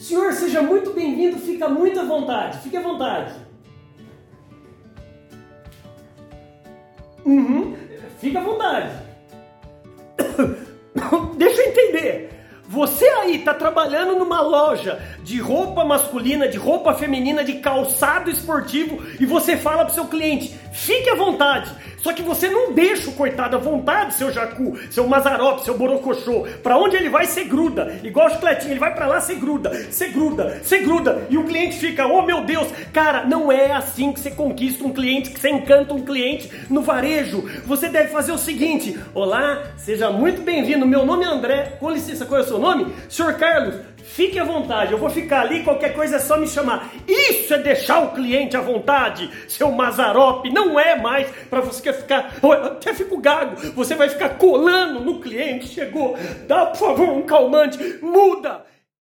Senhor, seja muito bem-vindo, fica muito à vontade, fique à vontade. Uhum, fica à vontade. Deixa eu entender. Você aí está trabalhando numa loja de roupa masculina, de roupa feminina, de calçado esportivo e você fala para seu cliente: fique à vontade. Só que você não deixa o coitado à vontade, seu jacu, seu mazarope, seu borocochô. Para onde ele vai, você gruda. Igual o chicletinho, ele vai para lá, você gruda, você gruda, você gruda. E o cliente fica: oh meu Deus, cara, não é assim que você conquista um cliente, que você encanta um cliente no varejo. Você deve fazer o seguinte: olá, seja muito bem-vindo. Meu nome é André. Com licença, qual é o seu nome? Senhor Carlos, fique à vontade, eu vou ficar ali, qualquer coisa é só me chamar. Isso é deixar o cliente à vontade, seu Mazarope, não é mais para você ficar, eu até fico gago, você vai ficar colando no cliente, chegou, dá por favor um calmante, muda.